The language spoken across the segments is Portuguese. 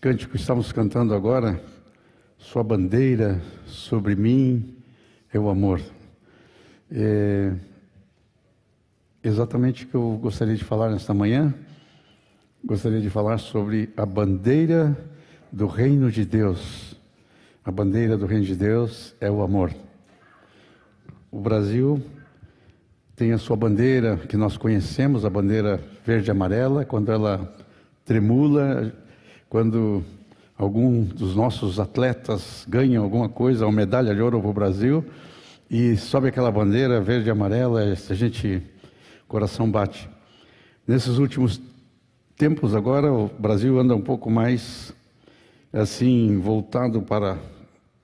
Cântico que estamos cantando agora, Sua bandeira sobre mim é o amor. É exatamente o que eu gostaria de falar nesta manhã. Gostaria de falar sobre a bandeira do reino de Deus. A bandeira do reino de Deus é o amor. O Brasil tem a sua bandeira que nós conhecemos, a bandeira verde e amarela, quando ela tremula, quando algum dos nossos atletas ganham alguma coisa, uma medalha de ouro para o Brasil, e sobe aquela bandeira verde e amarela, a gente, coração bate. Nesses últimos tempos agora, o Brasil anda um pouco mais, assim, voltado para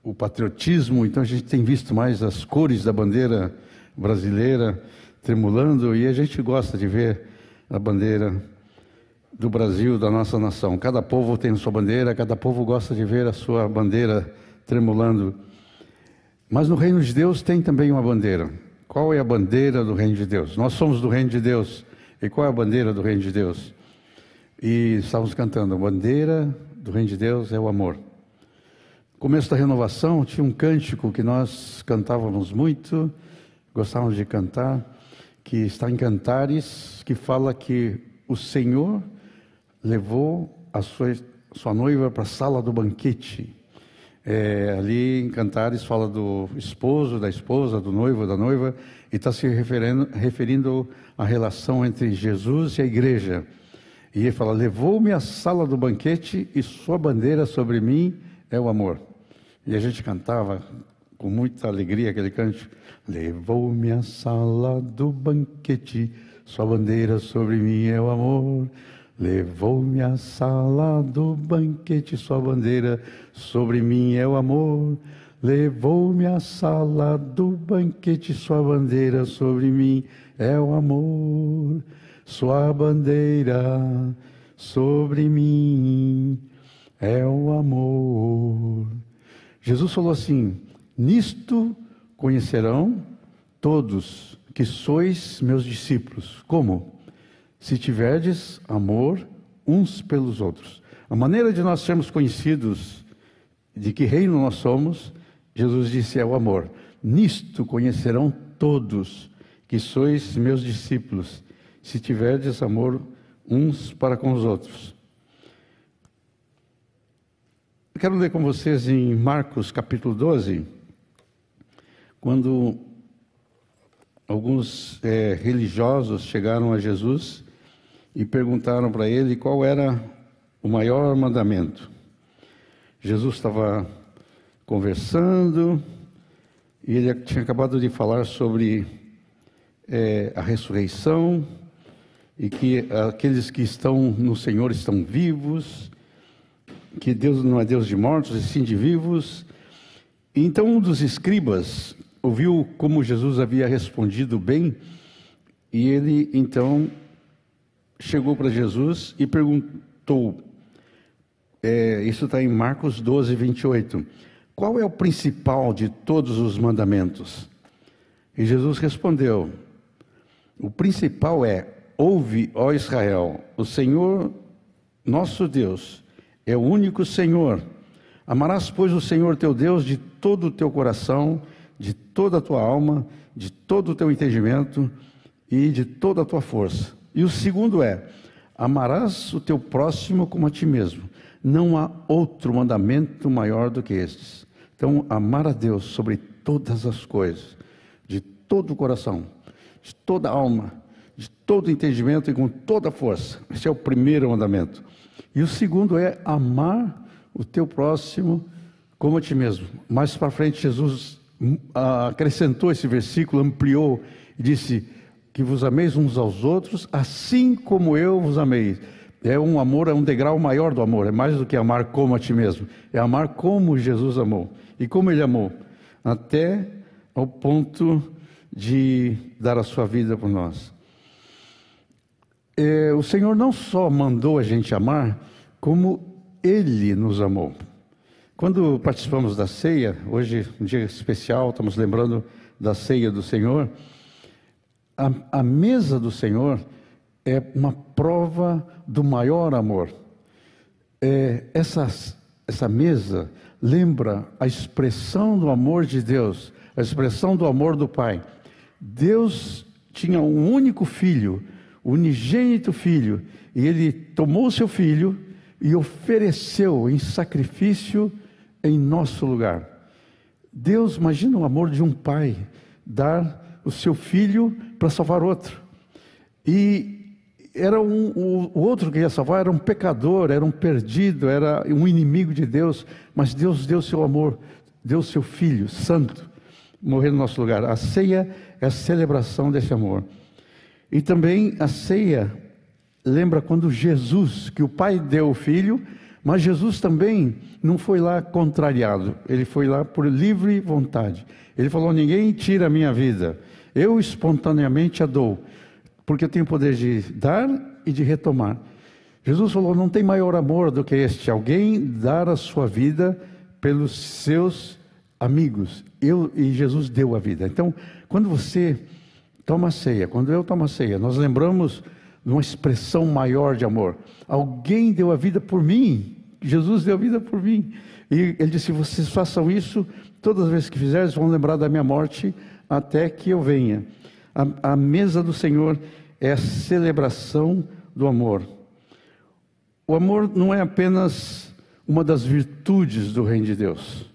o patriotismo, então a gente tem visto mais as cores da bandeira brasileira tremulando, e a gente gosta de ver a bandeira do Brasil, da nossa nação. Cada povo tem sua bandeira, cada povo gosta de ver a sua bandeira tremulando. Mas no reino de Deus tem também uma bandeira. Qual é a bandeira do reino de Deus? Nós somos do reino de Deus. E qual é a bandeira do reino de Deus? E estávamos cantando: a bandeira do reino de Deus é o amor. No começo da renovação, tinha um cântico que nós cantávamos muito, gostávamos de cantar, que está em Cantares, que fala que o Senhor levou a sua, sua noiva para a sala do banquete. É, ali em Cantares fala do esposo, da esposa, do noivo, da noiva, e está se referindo, referindo à relação entre Jesus e a igreja. E ele fala: Levou-me à sala do banquete e sua bandeira sobre mim é o amor. E a gente cantava com muita alegria aquele canto: Levou-me à sala do banquete, sua bandeira sobre mim é o amor. Levou-me à sala do banquete, sua bandeira sobre mim é o amor. Levou-me à sala do banquete, sua bandeira sobre mim é o amor. Sua bandeira sobre mim é o amor. Jesus falou assim: Nisto conhecerão todos que sois meus discípulos. Como? Se tiverdes amor uns pelos outros. A maneira de nós sermos conhecidos de que reino nós somos, Jesus disse é o amor. Nisto conhecerão todos que sois meus discípulos, se tiverdes amor uns para com os outros. Eu quero ler com vocês em Marcos capítulo 12, quando alguns é, religiosos chegaram a Jesus e perguntaram para ele qual era o maior mandamento. Jesus estava conversando e ele tinha acabado de falar sobre é, a ressurreição e que aqueles que estão no Senhor estão vivos, que Deus não é Deus de mortos, e sim de vivos. Então um dos escribas ouviu como Jesus havia respondido bem e ele então chegou para Jesus e perguntou, é, isso está em Marcos 12, 28, qual é o principal de todos os mandamentos? E Jesus respondeu, o principal é, ouve, ó Israel, o Senhor nosso Deus é o único Senhor. Amarás, pois, o Senhor teu Deus de todo o teu coração, de toda a tua alma, de todo o teu entendimento e de toda a tua força. E o segundo é: amarás o teu próximo como a ti mesmo. Não há outro mandamento maior do que estes. Então, amar a Deus sobre todas as coisas, de todo o coração, de toda a alma, de todo o entendimento e com toda a força. Esse é o primeiro mandamento. E o segundo é amar o teu próximo como a ti mesmo. Mais para frente, Jesus hum, acrescentou esse versículo, ampliou e disse: que vos ameis uns aos outros, assim como eu vos amei. É um amor, é um degrau maior do amor, é mais do que amar como a ti mesmo, é amar como Jesus amou. E como ele amou? Até ao ponto de dar a sua vida por nós. É, o Senhor não só mandou a gente amar, como ele nos amou. Quando participamos da ceia, hoje um dia especial, estamos lembrando da ceia do Senhor a, a mesa do Senhor é uma prova do maior amor. é, essas, essa mesa lembra a expressão do amor de Deus, a expressão do amor do Pai. Deus tinha um único filho, o unigênito filho, e ele tomou seu filho e ofereceu em sacrifício em nosso lugar. Deus, imagina o amor de um pai dar o seu filho para salvar outro. E era um, o, o outro que ia salvar era um pecador, era um perdido, era um inimigo de Deus, mas Deus deu seu amor, deu seu filho santo morrer no nosso lugar. A ceia é a celebração desse amor. E também a ceia lembra quando Jesus, que o Pai deu o filho, mas Jesus também não foi lá contrariado, ele foi lá por livre vontade. Ele falou: Ninguém tira a minha vida, eu espontaneamente a dou, porque eu tenho poder de dar e de retomar. Jesus falou: Não tem maior amor do que este, alguém dar a sua vida pelos seus amigos. Eu, e Jesus deu a vida. Então, quando você toma ceia, quando eu tomo ceia, nós lembramos de uma expressão maior de amor. Alguém deu a vida por mim. Jesus deu a vida por mim. E ele disse: vocês façam isso todas as vezes que fizerem, vão lembrar da minha morte até que eu venha. A, a mesa do Senhor é a celebração do amor. O amor não é apenas uma das virtudes do Reino de Deus.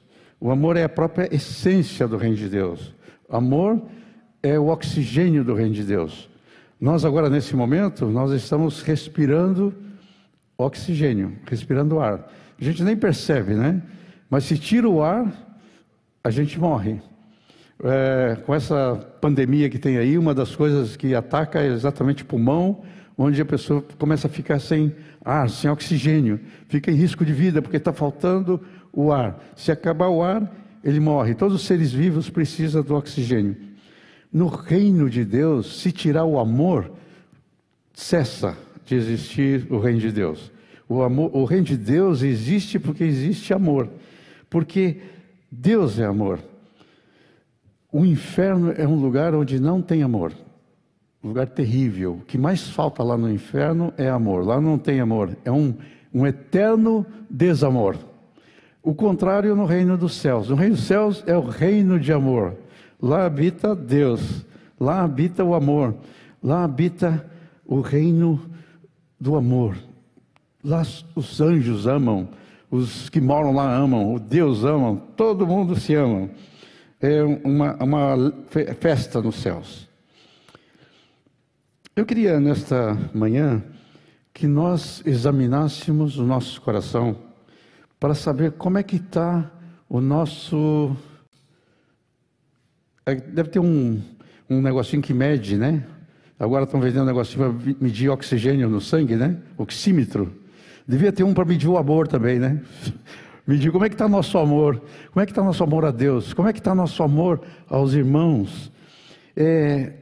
O amor é a própria essência do reino de Deus. O amor é o oxigênio do reino de Deus. Nós agora nesse momento, nós estamos respirando oxigênio, respirando ar. A gente nem percebe, né? Mas se tira o ar, a gente morre. É, com essa pandemia que tem aí, uma das coisas que ataca é exatamente o pulmão, onde a pessoa começa a ficar sem ar, sem oxigênio, fica em risco de vida, porque está faltando o ar. Se acabar o ar, ele morre. Todos os seres vivos precisam do oxigênio. No reino de Deus, se tirar o amor, cessa de existir o reino de Deus. O, amor, o reino de Deus existe porque existe amor. Porque Deus é amor. O inferno é um lugar onde não tem amor. Um lugar terrível. O que mais falta lá no inferno é amor. Lá não tem amor. É um, um eterno desamor. O contrário no reino dos céus. O reino dos céus é o reino de amor. Lá habita Deus. Lá habita o amor. Lá habita o reino do amor. Lá os anjos amam. Os que moram lá amam. O Deus ama. Todo mundo se ama. É uma, uma festa nos céus. Eu queria nesta manhã que nós examinássemos o nosso coração para saber como é que está o nosso. É, deve ter um, um negocinho que mede, né? Agora estão vendendo um negocinho para medir oxigênio no sangue, né? Oxímetro. Devia ter um para medir o amor também, né? Medir como é que está nosso amor, como é que está nosso amor a Deus, como é que está nosso amor aos irmãos. É,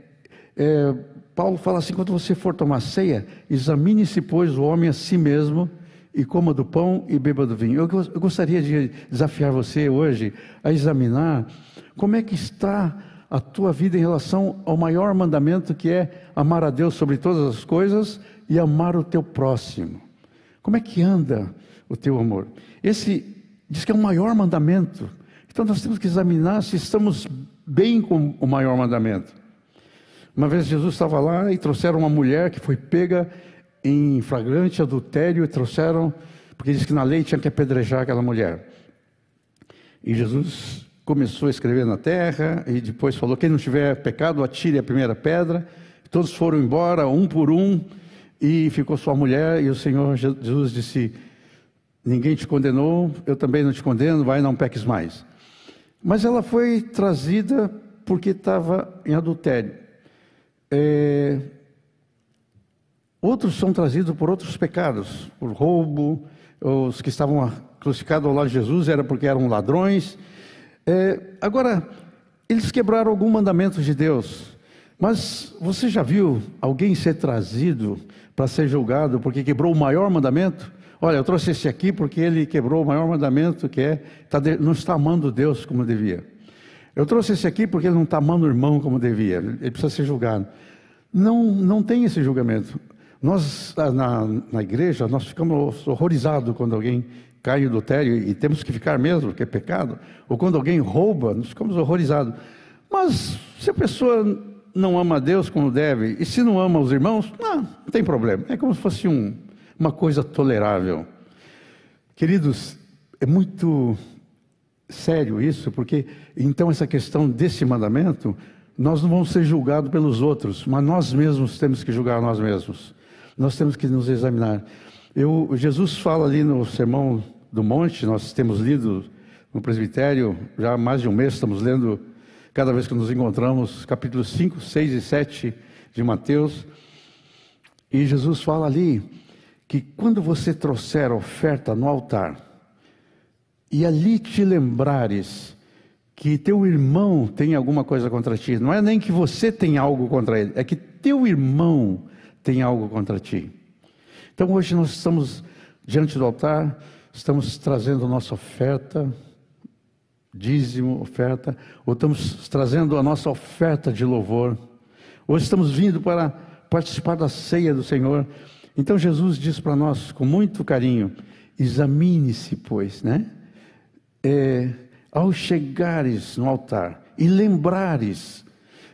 é, Paulo fala assim: quando você for tomar ceia, examine-se, pois, o homem a si mesmo e coma do pão e beba do vinho. Eu, eu gostaria de desafiar você hoje a examinar como é que está a tua vida em relação ao maior mandamento que é amar a Deus sobre todas as coisas e amar o teu próximo. Como é que anda o teu amor? Esse diz que é o maior mandamento. Então nós temos que examinar se estamos bem com o maior mandamento. Uma vez Jesus estava lá e trouxeram uma mulher que foi pega em flagrante adultério e trouxeram, porque diz que na lei tinha que apedrejar aquela mulher. E Jesus começou a escrever na terra e depois falou: quem não tiver pecado, atire a primeira pedra. Todos foram embora, um por um, e ficou só a mulher. E o Senhor Jesus disse: Ninguém te condenou, eu também não te condeno, vai, não peques mais. Mas ela foi trazida porque estava em adultério. É, Outros são trazidos por outros pecados, por roubo, os que estavam crucificados ao lado de Jesus era porque eram ladrões. É, agora, eles quebraram algum mandamento de Deus, mas você já viu alguém ser trazido para ser julgado porque quebrou o maior mandamento? Olha, eu trouxe esse aqui porque ele quebrou o maior mandamento que é tá não está amando Deus como devia. Eu trouxe esse aqui porque ele não está amando o irmão como devia. Ele precisa ser julgado. Não, não tem esse julgamento. Nós, na, na igreja, nós ficamos horrorizados quando alguém cai em adultério e temos que ficar mesmo, porque é pecado. Ou quando alguém rouba, nós ficamos horrorizados. Mas se a pessoa não ama a Deus como deve, e se não ama os irmãos, não, não tem problema. É como se fosse um, uma coisa tolerável. Queridos, é muito sério isso, porque então essa questão desse mandamento, nós não vamos ser julgados pelos outros, mas nós mesmos temos que julgar nós mesmos. Nós temos que nos examinar. Eu, Jesus fala ali no Sermão do Monte, nós temos lido no presbitério, já há mais de um mês estamos lendo, cada vez que nos encontramos, capítulos 5, 6 e 7 de Mateus. E Jesus fala ali que quando você trouxer oferta no altar, e ali te lembrares que teu irmão tem alguma coisa contra ti, não é nem que você tem algo contra ele, é que teu irmão tem algo contra ti. Então hoje nós estamos diante do altar, estamos trazendo nossa oferta, dízimo, oferta, ou estamos trazendo a nossa oferta de louvor. Hoje estamos vindo para participar da ceia do Senhor. Então Jesus diz para nós com muito carinho: examine-se, pois, né? É, ao chegares no altar e lembrares,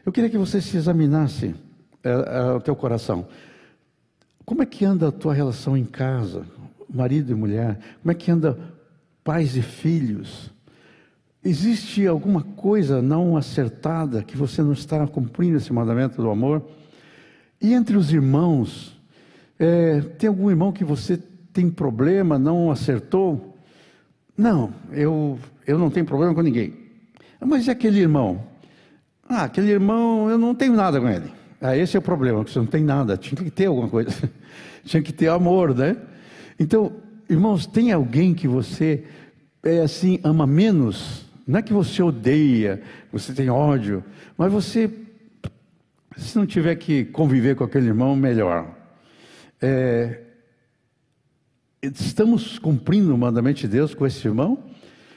eu queria que você se examinasse é, é, o teu coração. Como é que anda a tua relação em casa, marido e mulher? Como é que anda pais e filhos? Existe alguma coisa não acertada que você não está cumprindo esse mandamento do amor? E entre os irmãos, é, tem algum irmão que você tem problema, não acertou? Não, eu, eu não tenho problema com ninguém. Mas e aquele irmão? Ah, aquele irmão, eu não tenho nada com ele. Ah, esse é o problema, que você não tem nada. Tinha que ter alguma coisa. Tinha que ter amor, né? Então, irmãos, tem alguém que você é assim, ama menos? Não é que você odeia, você tem ódio, mas você, se não tiver que conviver com aquele irmão, melhor. É, estamos cumprindo o mandamento de Deus com esse irmão?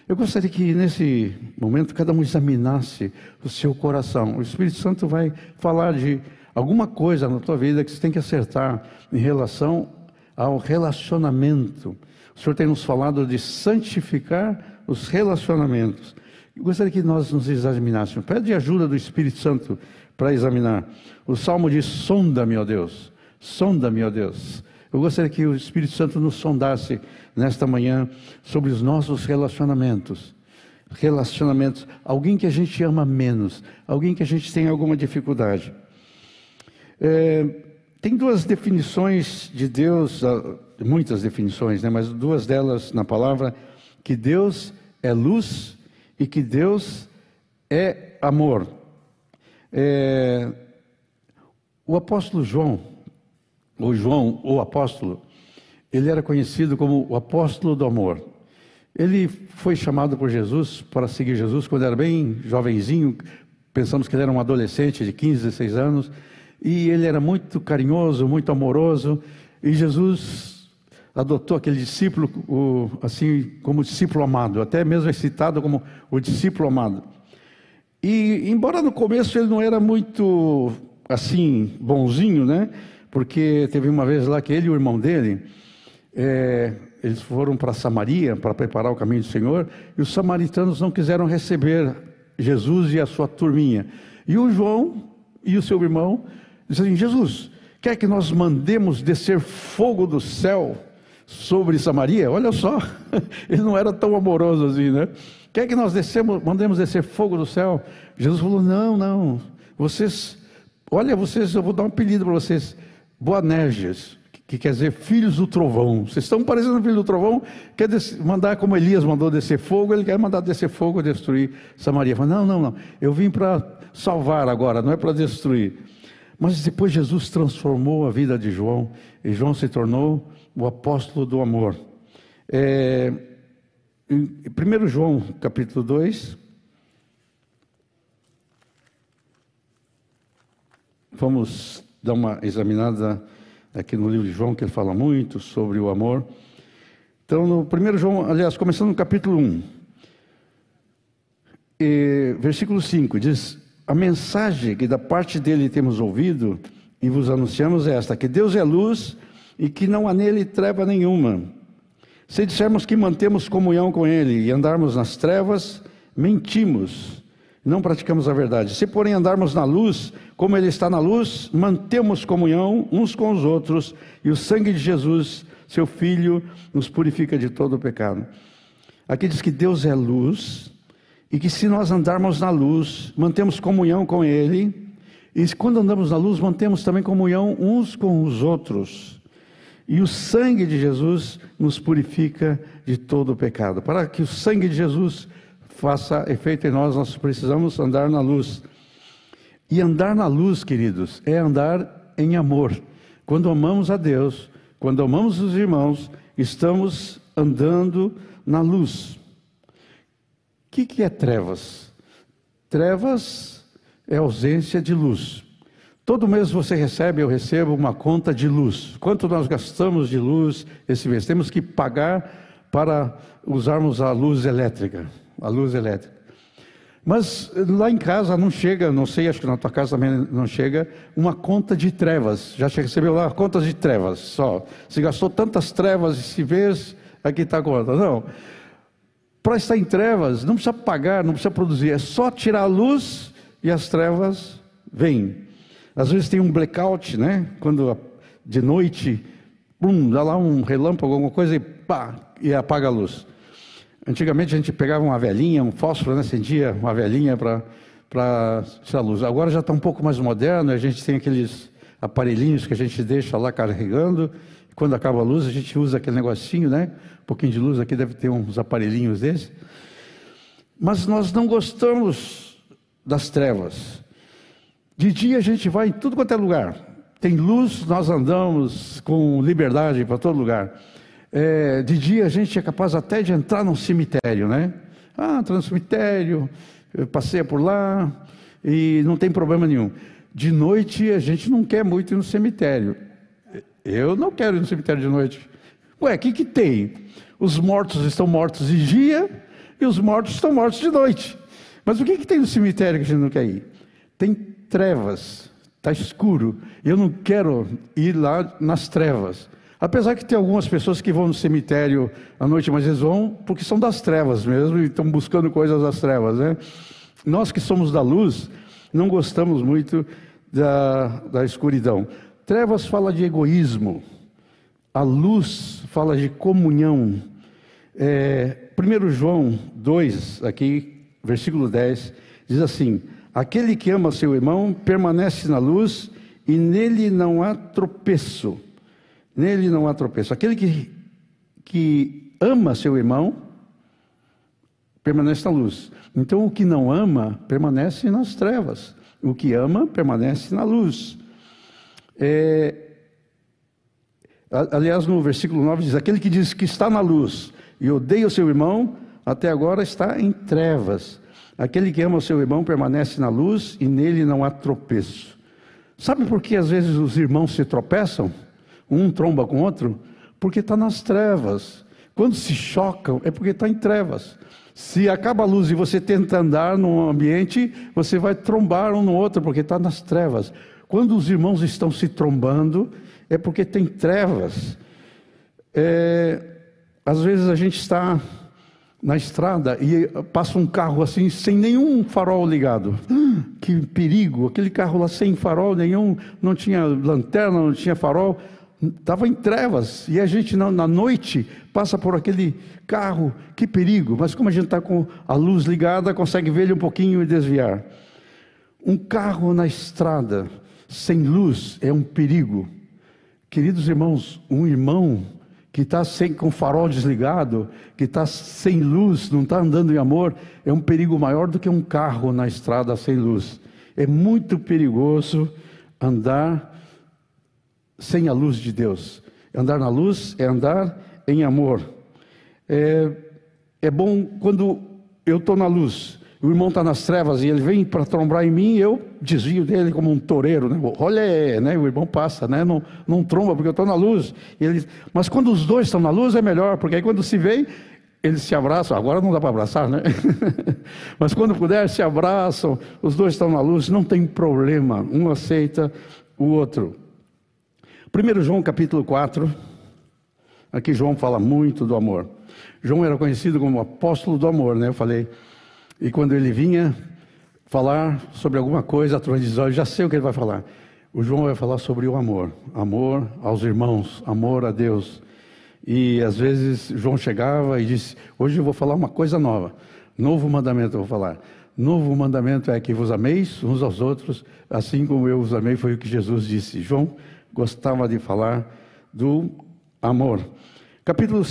Eu gostaria que nesse momento cada um examinasse o seu coração. O Espírito Santo vai falar de alguma coisa na tua vida que você tem que acertar em relação ao relacionamento. O Senhor tem nos falado de santificar os relacionamentos. Eu gostaria que nós nos examinássemos. Pede ajuda do Espírito Santo para examinar. O Salmo diz: Sonda-me, ó Deus. Sonda-me, ó Deus. Eu gostaria que o Espírito Santo nos sondasse nesta manhã sobre os nossos relacionamentos. Relacionamentos, alguém que a gente ama menos, alguém que a gente tem alguma dificuldade. É, tem duas definições de Deus, ah, muitas definições, né, mas duas delas na palavra, que Deus é luz e que Deus é amor. É, o apóstolo João, o João, o apóstolo, ele era conhecido como o apóstolo do amor. Ele foi chamado por Jesus para seguir Jesus quando era bem jovenzinho, pensamos que ele era um adolescente de 15, 16 anos, e ele era muito carinhoso, muito amoroso, e Jesus adotou aquele discípulo o, assim como discípulo amado, até mesmo é citado como o discípulo amado. E embora no começo ele não era muito assim bonzinho, né? porque teve uma vez lá que ele e o irmão dele, é, eles foram para Samaria para preparar o caminho do Senhor, e os samaritanos não quiseram receber Jesus e a sua turminha. E o João e o seu irmão disseram Jesus, quer que nós mandemos descer fogo do céu sobre Samaria? Olha só, ele não era tão amoroso assim, né? Quer que nós descemos, mandemos descer fogo do céu? Jesus falou: Não, não, vocês, olha, vocês, eu vou dar um apelido para vocês Boanerges, que quer dizer filhos do trovão. Vocês estão parecendo filhos do trovão, quer mandar como Elias mandou descer fogo, ele quer mandar descer fogo e destruir Samaria. Fala, não, não, não, eu vim para salvar agora, não é para destruir. Mas depois Jesus transformou a vida de João, e João se tornou o apóstolo do amor. É, em 1 João capítulo 2, vamos dar uma examinada aqui no livro de João, que ele fala muito sobre o amor. Então, no primeiro João, aliás, começando no capítulo 1, e, versículo 5, diz: A mensagem que da parte dele temos ouvido e vos anunciamos esta: que Deus é luz e que não há nele treva nenhuma. Se dissermos que mantemos comunhão com Ele e andarmos nas trevas, mentimos, não praticamos a verdade. Se, porém, andarmos na luz, como Ele está na luz, mantemos comunhão uns com os outros, e o sangue de Jesus, seu Filho, nos purifica de todo o pecado. Aqui diz que Deus é luz, e que se nós andarmos na luz, mantemos comunhão com Ele, e quando andamos na luz, mantemos também comunhão uns com os outros. E o sangue de Jesus nos purifica de todo o pecado. Para que o sangue de Jesus faça efeito em nós, nós precisamos andar na luz. E andar na luz, queridos, é andar em amor. Quando amamos a Deus, quando amamos os irmãos, estamos andando na luz. O que, que é trevas? Trevas é ausência de luz. Todo mês você recebe, eu recebo uma conta de luz. Quanto nós gastamos de luz esse mês? Temos que pagar para usarmos a luz elétrica, a luz elétrica. Mas lá em casa não chega, não sei, acho que na tua casa também não chega, uma conta de trevas. Já recebeu lá contas de trevas, só. Se gastou tantas trevas esse mês, aqui está a conta. Não. Para estar em trevas, não precisa pagar, não precisa produzir, é só tirar a luz e as trevas vêm. Às vezes tem um blackout, né? Quando de noite, pum, dá lá um relâmpago, alguma coisa e pá, e apaga a luz. Antigamente a gente pegava uma velhinha, um fósforo, né? acendia uma velhinha para para a luz. Agora já está um pouco mais moderno, a gente tem aqueles aparelhinhos que a gente deixa lá carregando. Quando acaba a luz, a gente usa aquele negocinho, né? Um pouquinho de luz aqui deve ter uns aparelhinhos desses. Mas nós não gostamos das trevas. De dia a gente vai em tudo quanto é lugar. Tem luz, nós andamos com liberdade para todo lugar. É, de dia a gente é capaz até de entrar num cemitério, né? Ah, entra no cemitério, passeia por lá e não tem problema nenhum. De noite a gente não quer muito ir no cemitério. Eu não quero ir no cemitério de noite. Ué, o que, que tem? Os mortos estão mortos de dia e os mortos estão mortos de noite. Mas o que, que tem no cemitério que a gente não quer ir? Tem trevas, está escuro. Eu não quero ir lá nas trevas. Apesar que tem algumas pessoas que vão no cemitério à noite, mas eles vão porque são das trevas mesmo e estão buscando coisas das trevas, né? Nós que somos da luz, não gostamos muito da, da escuridão. Trevas fala de egoísmo, a luz fala de comunhão. É, 1 João 2, aqui, versículo 10, diz assim: Aquele que ama seu irmão permanece na luz e nele não há tropeço. Nele não há tropeço. Aquele que, que ama seu irmão permanece na luz. Então, o que não ama permanece nas trevas. O que ama permanece na luz. É, aliás, no versículo 9 diz: Aquele que diz que está na luz e odeia o seu irmão, até agora está em trevas. Aquele que ama o seu irmão permanece na luz e nele não há tropeço. Sabe por que às vezes os irmãos se tropeçam? Um tromba com o outro? Porque está nas trevas. Quando se chocam, é porque está em trevas. Se acaba a luz e você tenta andar num ambiente, você vai trombar um no outro, porque está nas trevas. Quando os irmãos estão se trombando, é porque tem trevas. É, às vezes a gente está na estrada e passa um carro assim sem nenhum farol ligado. que perigo! Aquele carro lá sem farol nenhum, não tinha lanterna, não tinha farol, estava em trevas. E a gente na, noite passa por aquele carro, que perigo! Mas como a gente está com a luz ligada, consegue ver ele um pouquinho e desviar. Um carro na estrada sem luz é um perigo. Queridos irmãos, um irmão que está com o farol desligado, que está sem luz, não está andando em amor, é um perigo maior do que um carro na estrada sem luz. É muito perigoso andar sem a luz de Deus. Andar na luz é andar em amor. É, é bom quando eu estou na luz, o irmão está nas trevas e ele vem para trombar em mim, eu desvio dele como um toureiro, né? Olha, né? O irmão passa, né? Não, não tromba porque eu estou na luz. Ele, mas quando os dois estão na luz é melhor, porque aí quando se vê, eles se abraçam. Agora não dá para abraçar, né? mas quando puder, se abraçam. Os dois estão na luz, não tem problema. Um aceita, o outro. 1 João capítulo 4, aqui João fala muito do amor. João era conhecido como apóstolo do amor, né? Eu falei. E quando ele vinha falar sobre alguma coisa, a turma diz: Eu já sei o que ele vai falar. O João vai falar sobre o amor, amor aos irmãos, amor a Deus. E às vezes João chegava e disse: Hoje eu vou falar uma coisa nova, novo mandamento eu vou falar. Novo mandamento é que vos ameis uns aos outros, assim como eu os amei, foi o que Jesus disse. João gostava de falar do amor. Capítulo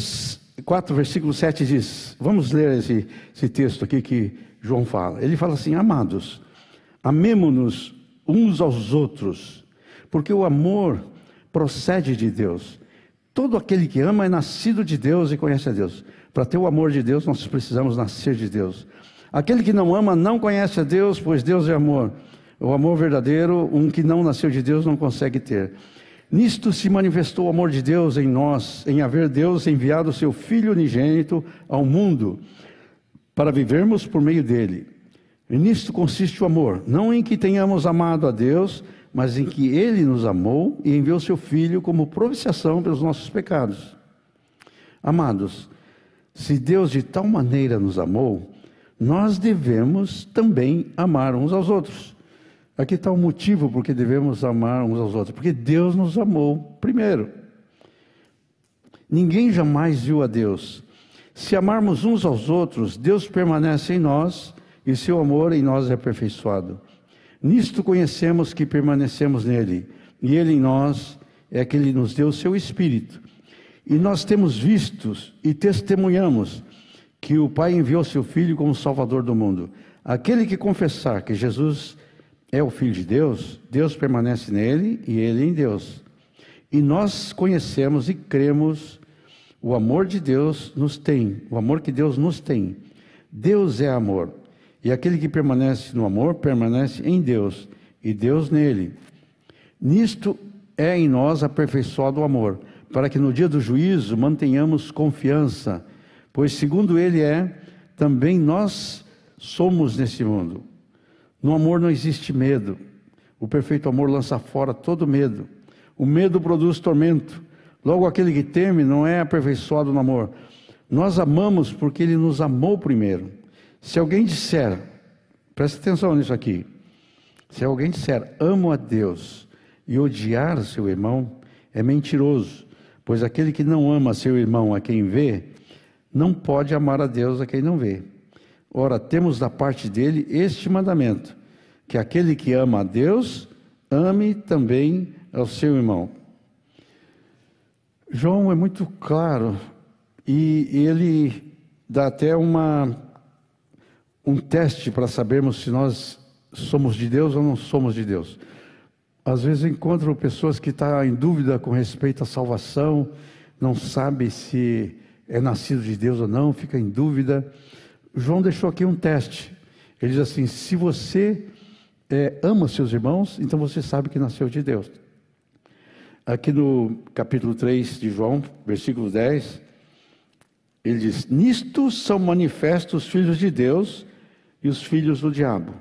4, versículo 7 diz: Vamos ler esse, esse texto aqui que João fala. Ele fala assim: Amados, amemo-nos uns aos outros, porque o amor procede de Deus. Todo aquele que ama é nascido de Deus e conhece a Deus. Para ter o amor de Deus, nós precisamos nascer de Deus. Aquele que não ama não conhece a Deus, pois Deus é amor. O amor verdadeiro, um que não nasceu de Deus não consegue ter. Nisto se manifestou o amor de Deus em nós, em haver Deus enviado o seu Filho unigênito ao mundo, para vivermos por meio dele. E nisto consiste o amor, não em que tenhamos amado a Deus, mas em que ele nos amou e enviou seu Filho como propiciação pelos nossos pecados. Amados, se Deus de tal maneira nos amou, nós devemos também amar uns aos outros. Aqui está o motivo por que devemos amar uns aos outros, porque Deus nos amou primeiro. Ninguém jamais viu a Deus. Se amarmos uns aos outros, Deus permanece em nós e seu amor em nós é aperfeiçoado. Nisto conhecemos que permanecemos nele, e ele em nós é que ele nos deu o seu Espírito. E nós temos vistos e testemunhamos que o Pai enviou seu Filho como Salvador do mundo. Aquele que confessar que Jesus é o Filho de Deus, Deus permanece nele e ele em Deus. E nós conhecemos e cremos o amor de Deus nos tem, o amor que Deus nos tem. Deus é amor. E aquele que permanece no amor permanece em Deus e Deus nele. Nisto é em nós aperfeiçoado o amor, para que no dia do juízo mantenhamos confiança, pois segundo ele é, também nós somos nesse mundo. No amor não existe medo. O perfeito amor lança fora todo medo. O medo produz tormento. Logo, aquele que teme não é aperfeiçoado no amor. Nós amamos porque ele nos amou primeiro. Se alguém disser, preste atenção nisso aqui. Se alguém disser, amo a Deus e odiar seu irmão, é mentiroso, pois aquele que não ama seu irmão a quem vê, não pode amar a Deus a quem não vê. Ora, temos da parte dele este mandamento: que aquele que ama a Deus, ame também ao seu irmão. João é muito claro e ele dá até uma, um teste para sabermos se nós somos de Deus ou não somos de Deus. Às vezes encontro pessoas que estão tá em dúvida com respeito à salvação, não sabe se é nascido de Deus ou não, fica em dúvida. João deixou aqui um teste. Ele diz assim: se você é, ama seus irmãos, então você sabe que nasceu de Deus. Aqui no capítulo 3 de João, versículo 10, ele diz: Nisto são manifestos os filhos de Deus e os filhos do diabo.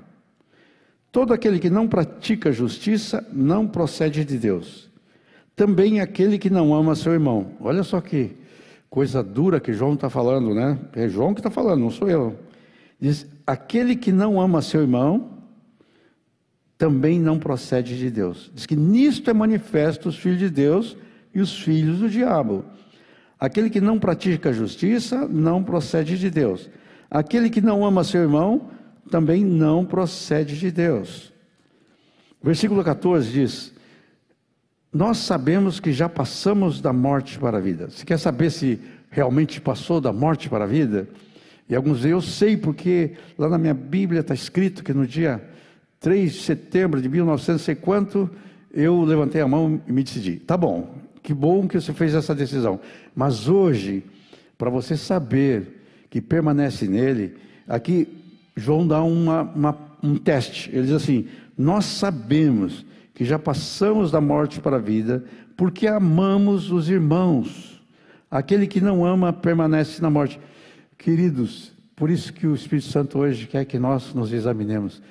Todo aquele que não pratica justiça não procede de Deus. Também aquele que não ama seu irmão. Olha só que coisa dura que João está falando, né? É João que está falando, não sou eu. Diz: aquele que não ama seu irmão também não procede de Deus. Diz que nisto é manifesto os filhos de Deus e os filhos do diabo. Aquele que não pratica a justiça não procede de Deus. Aquele que não ama seu irmão também não procede de Deus. Versículo 14 diz: Nós sabemos que já passamos da morte para a vida. Você quer saber se realmente passou da morte para a vida? E alguns dizem, eu sei porque lá na minha Bíblia está escrito que no dia 3 de setembro de 1900 sei quanto, eu levantei a mão e me decidi. Tá bom, que bom que você fez essa decisão. Mas hoje, para você saber que permanece nele, aqui João dá uma, uma, um teste. Ele diz assim: Nós sabemos que já passamos da morte para a vida, porque amamos os irmãos. Aquele que não ama permanece na morte. Queridos, por isso que o Espírito Santo hoje quer que nós nos examinemos.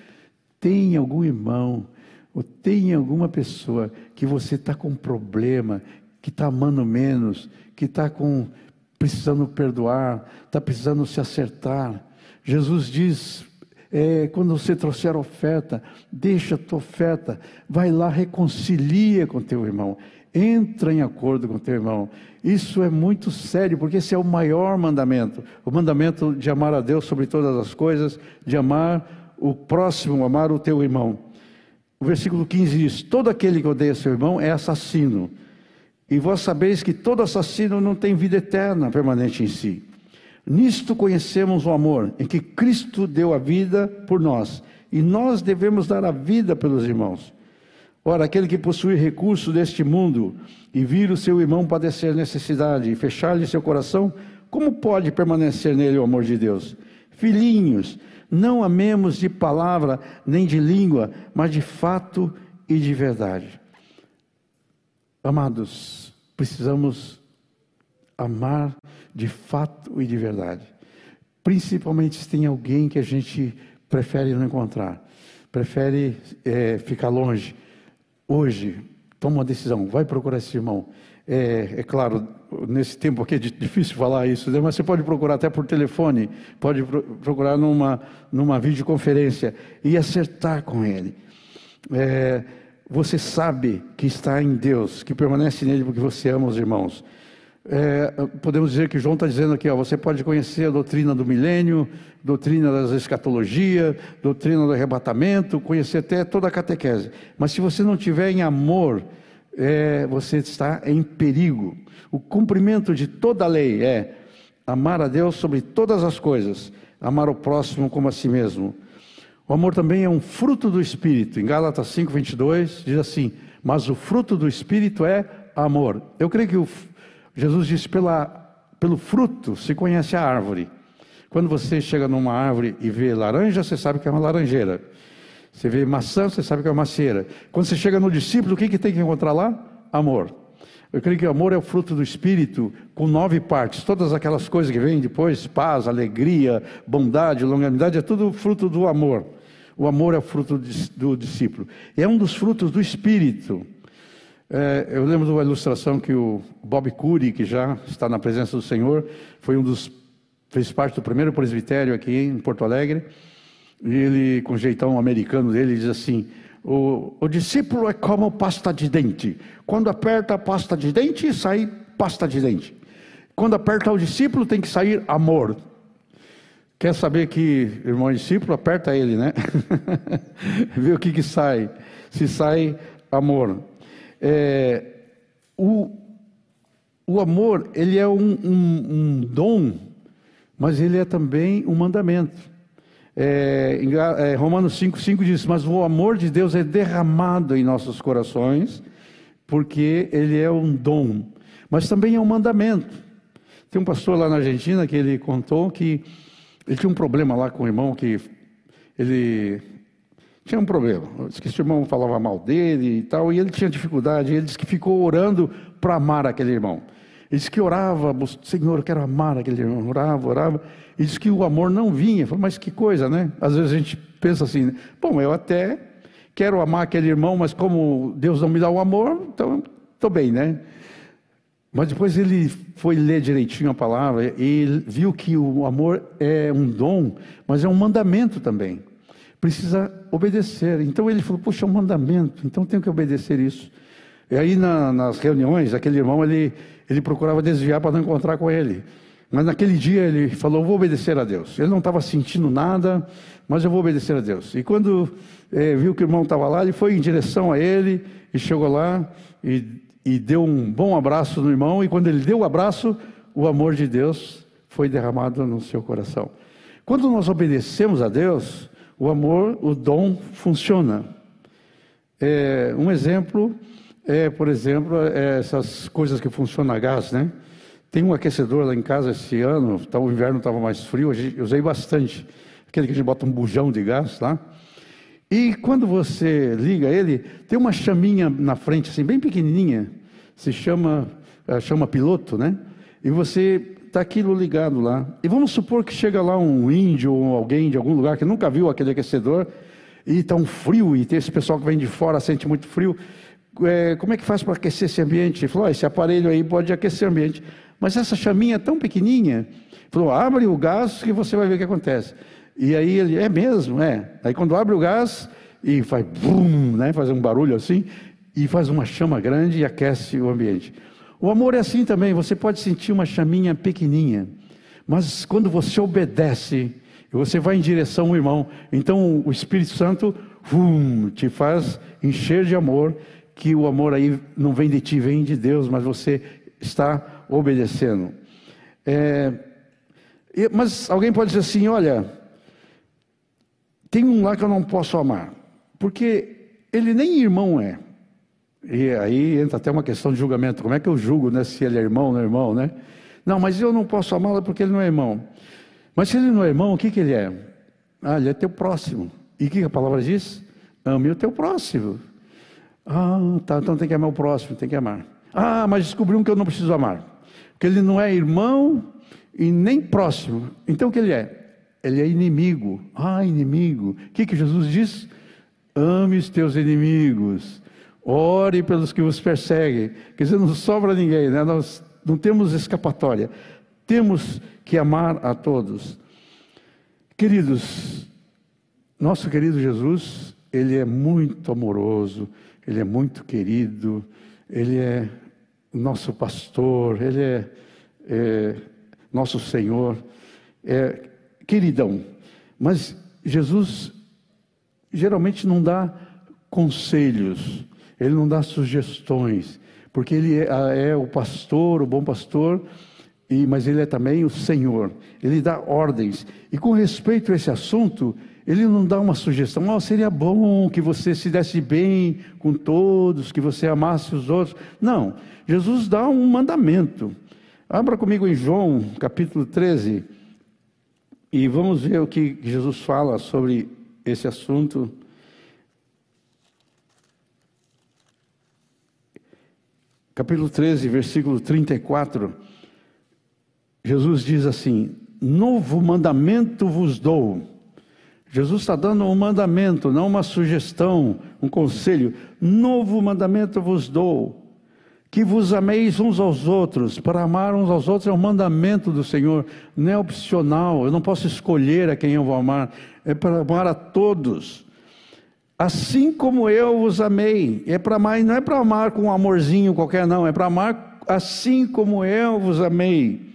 Tem algum irmão ou tem alguma pessoa que você está com problema, que está amando menos, que está com precisando perdoar, está precisando se acertar. Jesus diz é, quando você trouxer oferta, deixa a tua oferta, vai lá, reconcilia com teu irmão, entra em acordo com teu irmão. Isso é muito sério, porque esse é o maior mandamento: o mandamento de amar a Deus sobre todas as coisas, de amar o próximo, amar o teu irmão. O versículo 15 diz: Todo aquele que odeia seu irmão é assassino. E vós sabeis que todo assassino não tem vida eterna permanente em si. Nisto conhecemos o amor, em que Cristo deu a vida por nós, e nós devemos dar a vida pelos irmãos. Ora, aquele que possui recursos deste mundo e vir o seu irmão padecer necessidade e fechar-lhe seu coração, como pode permanecer nele o amor de Deus? Filhinhos, não amemos de palavra nem de língua, mas de fato e de verdade. Amados, precisamos amar de fato e de verdade. Principalmente se tem alguém que a gente prefere não encontrar, prefere é, ficar longe. Hoje, toma uma decisão, vai procurar esse irmão. É, é, claro, nesse tempo aqui é difícil falar isso, né? mas você pode procurar até por telefone, pode procurar numa, numa videoconferência e acertar com ele. É, você sabe que está em Deus, que permanece nele porque você ama os irmãos. É, podemos dizer que João está dizendo aqui, ó, você pode conhecer a doutrina do milênio, doutrina das escatologia, doutrina do arrebatamento, conhecer até toda a catequese. Mas se você não tiver em amor, é, você está em perigo. O cumprimento de toda a lei é amar a Deus sobre todas as coisas, amar o próximo como a si mesmo. O amor também é um fruto do Espírito. Em Gálatas 5, 22, diz assim: Mas o fruto do Espírito é amor. Eu creio que o Jesus disse: pela, pelo fruto se conhece a árvore. Quando você chega numa árvore e vê laranja, você sabe que é uma laranjeira. Você vê maçã, você sabe que é uma macieira. Quando você chega no discípulo, o que, que tem que encontrar lá? Amor. Eu creio que o amor é o fruto do Espírito, com nove partes. Todas aquelas coisas que vêm depois, paz, alegria, bondade, longanimidade, é tudo fruto do amor. O amor é o fruto do discípulo. É um dos frutos do Espírito. É, eu lembro de uma ilustração que o Bob Curry, que já está na presença do Senhor, foi um dos fez parte do primeiro presbitério aqui em Porto Alegre. E ele, com o jeitão americano dele, diz assim: o, o discípulo é como pasta de dente. Quando aperta a pasta de dente, sai pasta de dente. Quando aperta o discípulo, tem que sair amor. Quer saber que irmão discípulo, aperta ele, né? Vê o que, que sai. Se sai amor. É, o, o amor, ele é um, um, um, dom, mas ele é também um mandamento. É, é, Romanos 5, 5 diz: Mas o amor de Deus é derramado em nossos corações, porque ele é um dom, mas também é um mandamento. Tem um pastor lá na Argentina que ele contou que ele tinha um problema lá com o irmão que ele tinha um problema. Esse irmão falava mal dele e tal, e ele tinha dificuldade. Ele disse que ficou orando para amar aquele irmão. Ele disse que orava, Senhor, eu quero amar aquele irmão. Orava, orava. E disse que o amor não vinha. Falei, mas que coisa, né? Às vezes a gente pensa assim: bom, eu até quero amar aquele irmão, mas como Deus não me dá o amor, então estou bem, né? Mas depois ele foi ler direitinho a palavra e viu que o amor é um dom, mas é um mandamento também precisa obedecer. Então ele falou: Puxa, é um mandamento, então tenho que obedecer isso. E aí na, nas reuniões, aquele irmão ele, ele procurava desviar para não encontrar com ele. Mas naquele dia ele falou: Vou obedecer a Deus. Ele não estava sentindo nada, mas eu vou obedecer a Deus. E quando é, viu que o irmão estava lá, ele foi em direção a ele e chegou lá e, e deu um bom abraço no irmão. E quando ele deu o abraço, o amor de Deus foi derramado no seu coração. Quando nós obedecemos a Deus, o amor, o dom funciona. É, um exemplo é, por exemplo, é essas coisas que funcionam a gás, né? Tem um aquecedor lá em casa esse ano, tá, o inverno estava mais frio, eu usei bastante. Aquele que a gente bota um bujão de gás lá. E quando você liga ele, tem uma chaminha na frente, assim, bem pequenininha, se chama, é, chama piloto, né? E você está aquilo ligado lá. E vamos supor que chega lá um índio ou alguém de algum lugar que nunca viu aquele aquecedor, e está um frio, e tem esse pessoal que vem de fora, sente muito frio. É, como é que faz para aquecer esse ambiente? Ele falou: oh, esse aparelho aí pode aquecer o ambiente. Mas essa chaminha é tão pequenininha. Falou: abre o gás que você vai ver o que acontece. E aí ele, é mesmo, é. Aí quando abre o gás e faz bum, né, faz um barulho assim, e faz uma chama grande e aquece o ambiente. O amor é assim também, você pode sentir uma chaminha pequenininha, mas quando você obedece, você vai em direção ao irmão, então o Espírito Santo hum, te faz encher de amor, que o amor aí não vem de ti, vem de Deus, mas você está obedecendo. É, mas alguém pode dizer assim: olha, tem um lá que eu não posso amar, porque ele nem irmão é. E aí entra até uma questão de julgamento. Como é que eu julgo né, se ele é irmão ou não é irmão, né? Não, mas eu não posso amá-lo porque ele não é irmão. Mas se ele não é irmão, o que, que ele é? Ah, ele é teu próximo. E o que a palavra diz? Ame o teu próximo. Ah, tá, então tem que amar o próximo, tem que amar. Ah, mas descobriu que eu não preciso amar. Porque ele não é irmão e nem próximo. Então o que ele é? Ele é inimigo. Ah, inimigo. O que, que Jesus diz? Ame os teus inimigos. Ore pelos que vos perseguem. Quer dizer, não sobra ninguém, né? Nós não temos escapatória. Temos que amar a todos. Queridos, nosso querido Jesus, ele é muito amoroso, ele é muito querido, ele é nosso pastor, ele é, é nosso Senhor, é queridão. Mas Jesus geralmente não dá conselhos, ele não dá sugestões, porque ele é, é o pastor, o bom pastor, e, mas ele é também o Senhor. Ele dá ordens. E com respeito a esse assunto, ele não dá uma sugestão, oh, seria bom que você se desse bem com todos, que você amasse os outros. Não, Jesus dá um mandamento. Abra comigo em João, capítulo 13, e vamos ver o que Jesus fala sobre esse assunto. Capítulo 13, versículo 34, Jesus diz assim: Novo mandamento vos dou. Jesus está dando um mandamento, não uma sugestão, um conselho. Novo mandamento vos dou. Que vos ameis uns aos outros. Para amar uns aos outros é um mandamento do Senhor, não é opcional. Eu não posso escolher a quem eu vou amar, é para amar a todos. Assim como eu vos amei, é para não é para amar com um amorzinho qualquer, não, é para amar assim como eu vos amei,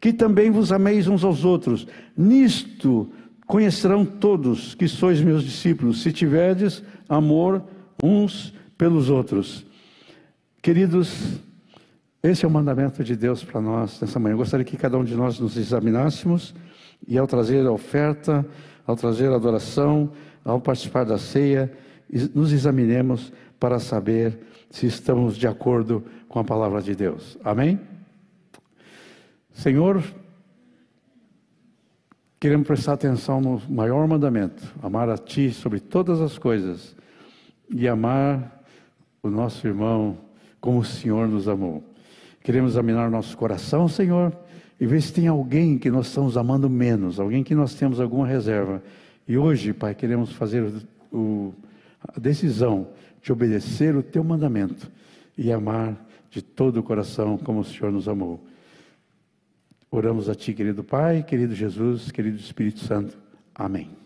que também vos ameis uns aos outros. Nisto conhecerão todos que sois meus discípulos, se tiverdes amor uns pelos outros. Queridos, esse é o mandamento de Deus para nós nessa manhã. Eu gostaria que cada um de nós nos examinássemos e ao trazer a oferta, ao trazer a adoração, ao participar da ceia, nos examinemos para saber se estamos de acordo com a palavra de Deus. Amém? Senhor, queremos prestar atenção no maior mandamento: amar a Ti sobre todas as coisas e amar o nosso irmão como o Senhor nos amou. Queremos examinar nosso coração, Senhor, e ver se tem alguém que nós estamos amando menos, alguém que nós temos alguma reserva e hoje, Pai, queremos fazer o, a decisão de obedecer o Teu mandamento e amar de todo o coração como o Senhor nos amou. Oramos a Ti, querido Pai, querido Jesus, querido Espírito Santo. Amém.